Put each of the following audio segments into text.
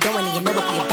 doing and you know what we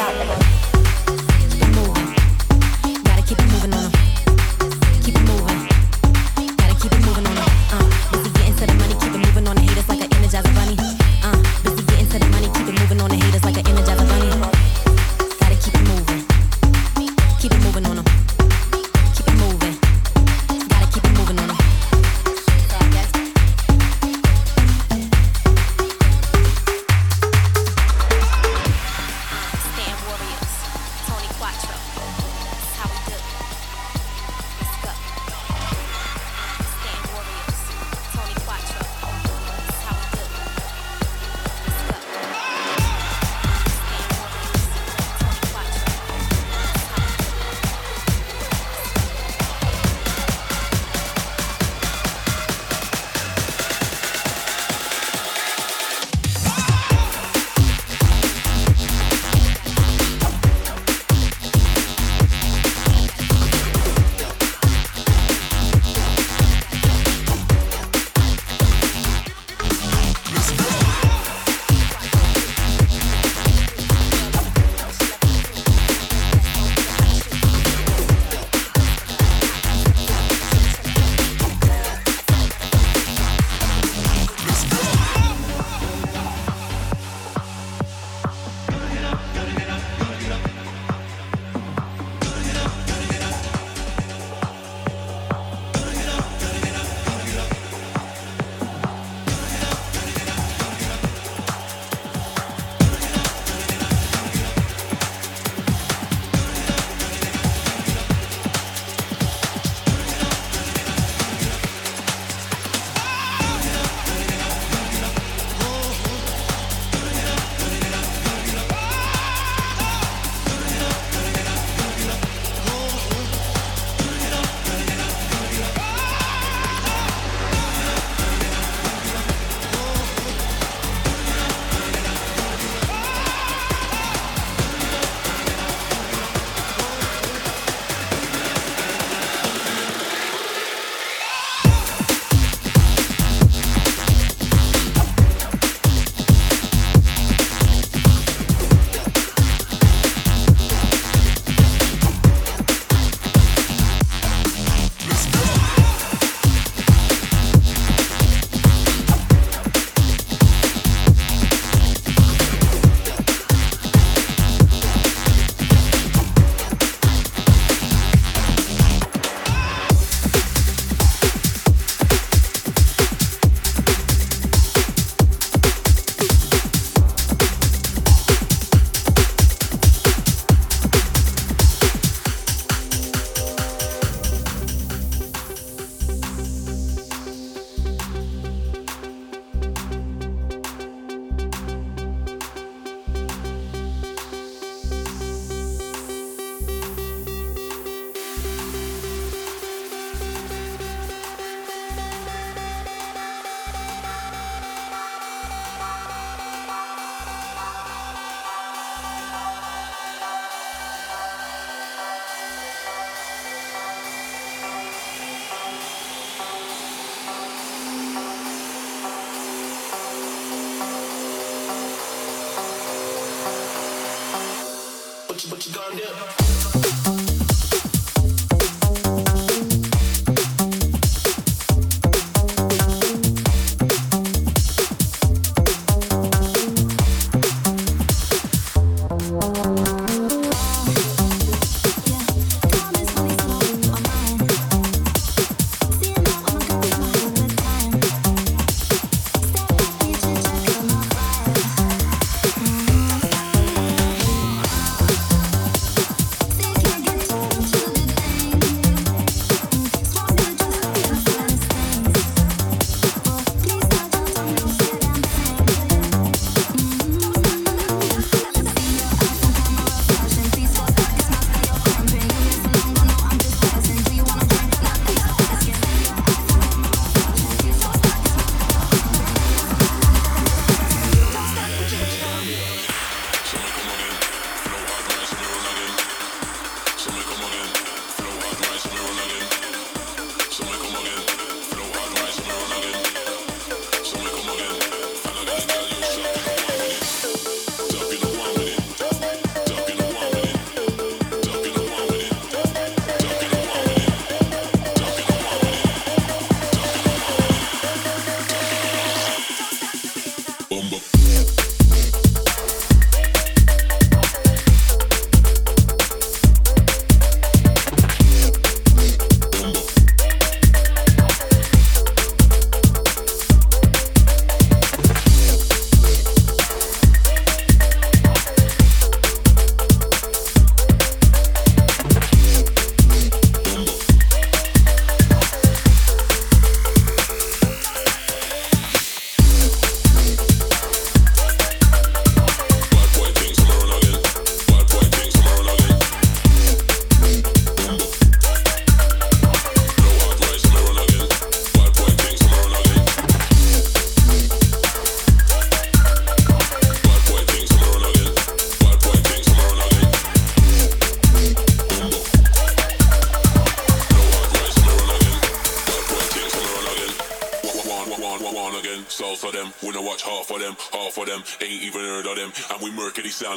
what you gonna do?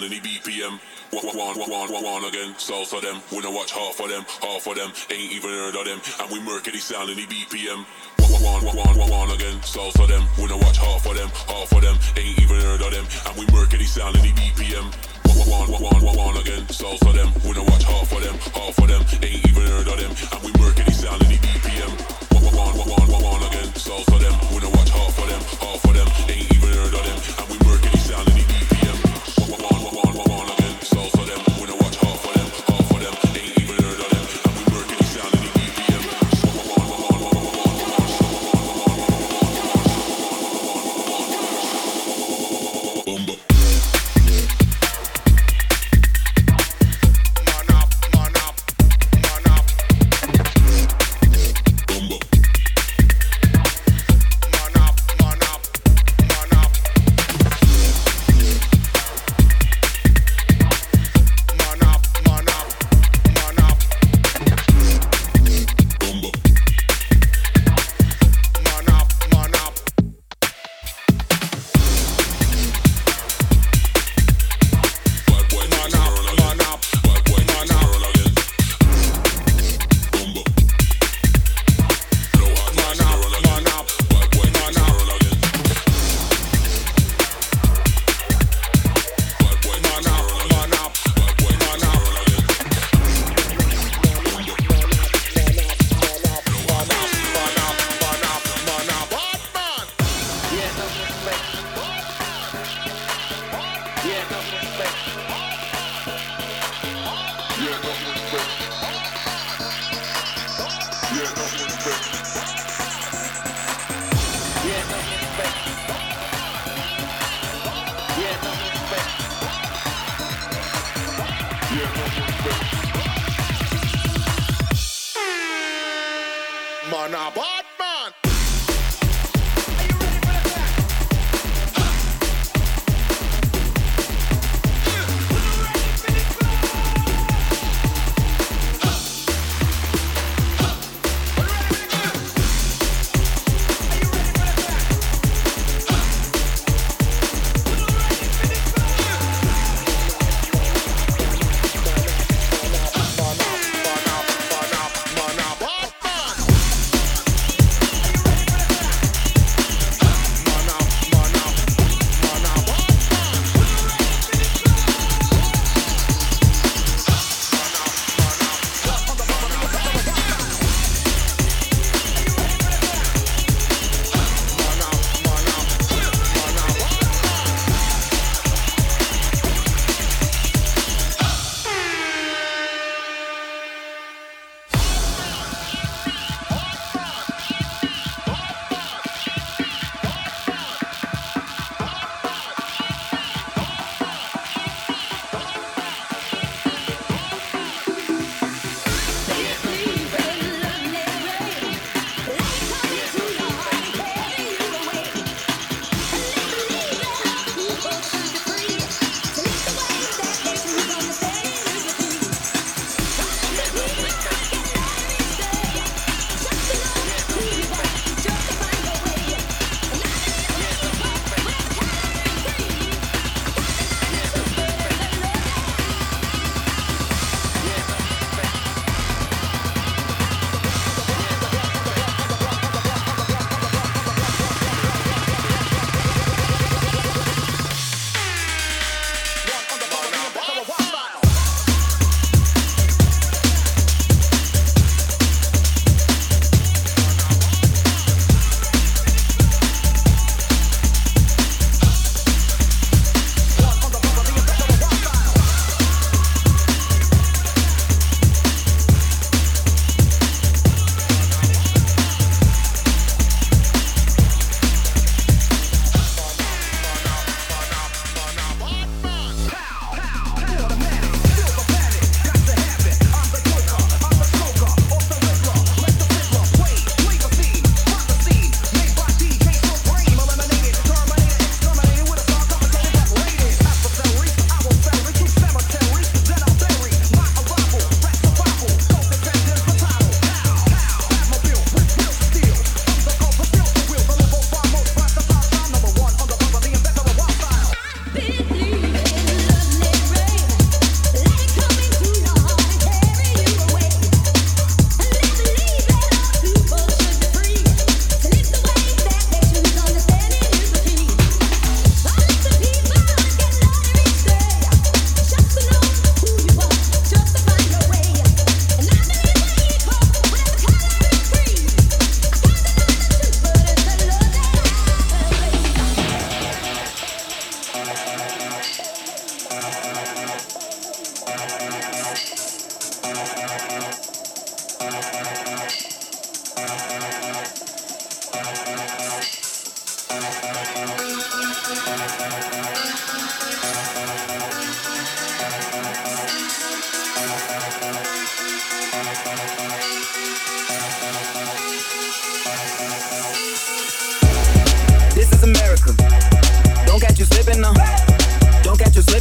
down any BPM. One, one, one, one, one again, Salsa them. When I watch half of them, half of them, ain't even heard of them. And we murk any sound any BPM. One, one, one, one, one again, Salsa them.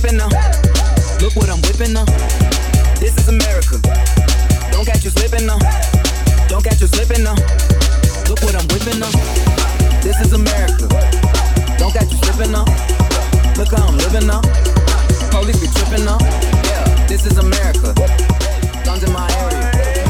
whipping up. Look what I'm whipping up. This is America. Don't catch you slipping up. Don't catch you slipping up. Look what I'm whipping up. This is America. Don't catch you slipping up. Look how I'm living up. Police be tripping up. Yeah, this is America. Guns in my area.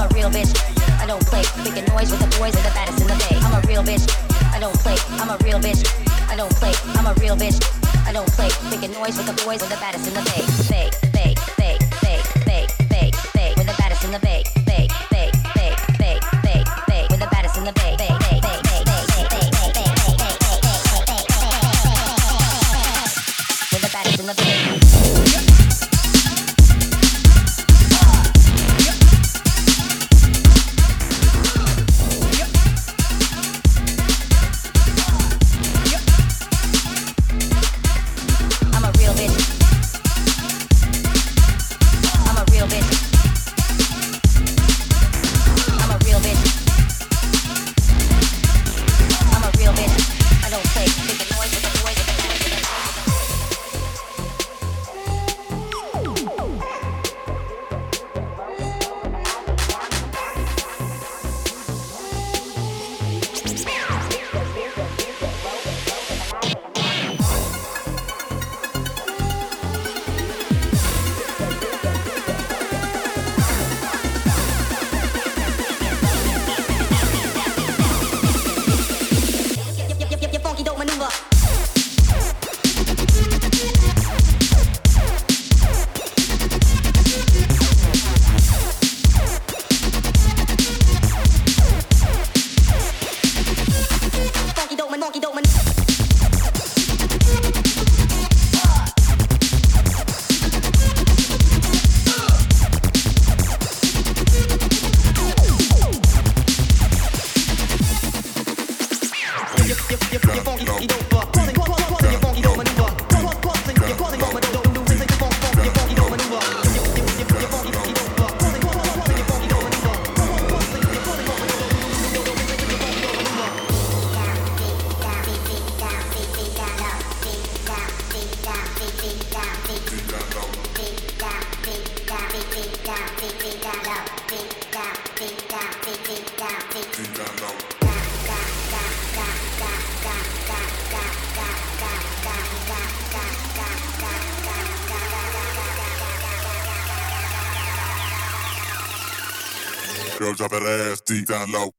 I'm a real bitch. I don't play. Making noise with the boys are the baddest in the bay. I'm a real bitch. I don't play. I'm a real bitch. I don't play. I'm a real bitch. I don't play. Making noise with the boys are the baddest in the bay. Bay, bay, bay, bay, bay, bay, bay. We're the baddest in the bay. deep down low.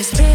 this been.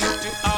Outer